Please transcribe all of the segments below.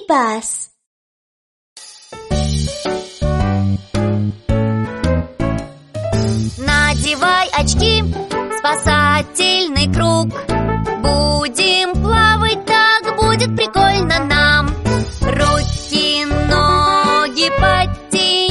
пас. Надевай очки, спасательный круг Будем плавать, так будет прикольно нам Руки, ноги подтяни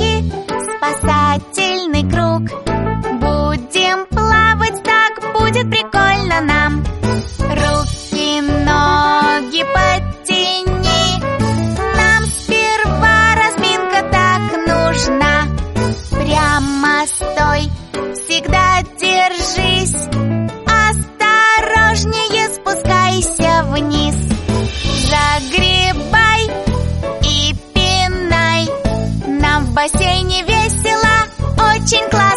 речке спасательный круг. Будем плавать, так будет прикольно нам. Руки, ноги подтяни. Нам сперва разминка так нужна. Прямо стой, всегда держись. Осторожнее спускайся вниз. Загрей kitchen class.